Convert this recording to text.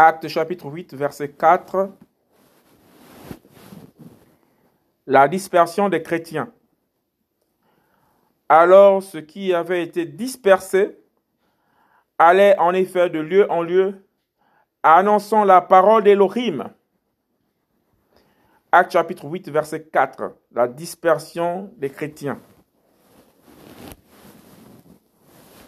Acte chapitre 8, verset 4. La dispersion des chrétiens. Alors ce qui avait été dispersé allait en effet de lieu en lieu, annonçant la parole d'Elohim. Acte chapitre 8, verset 4. La dispersion des chrétiens.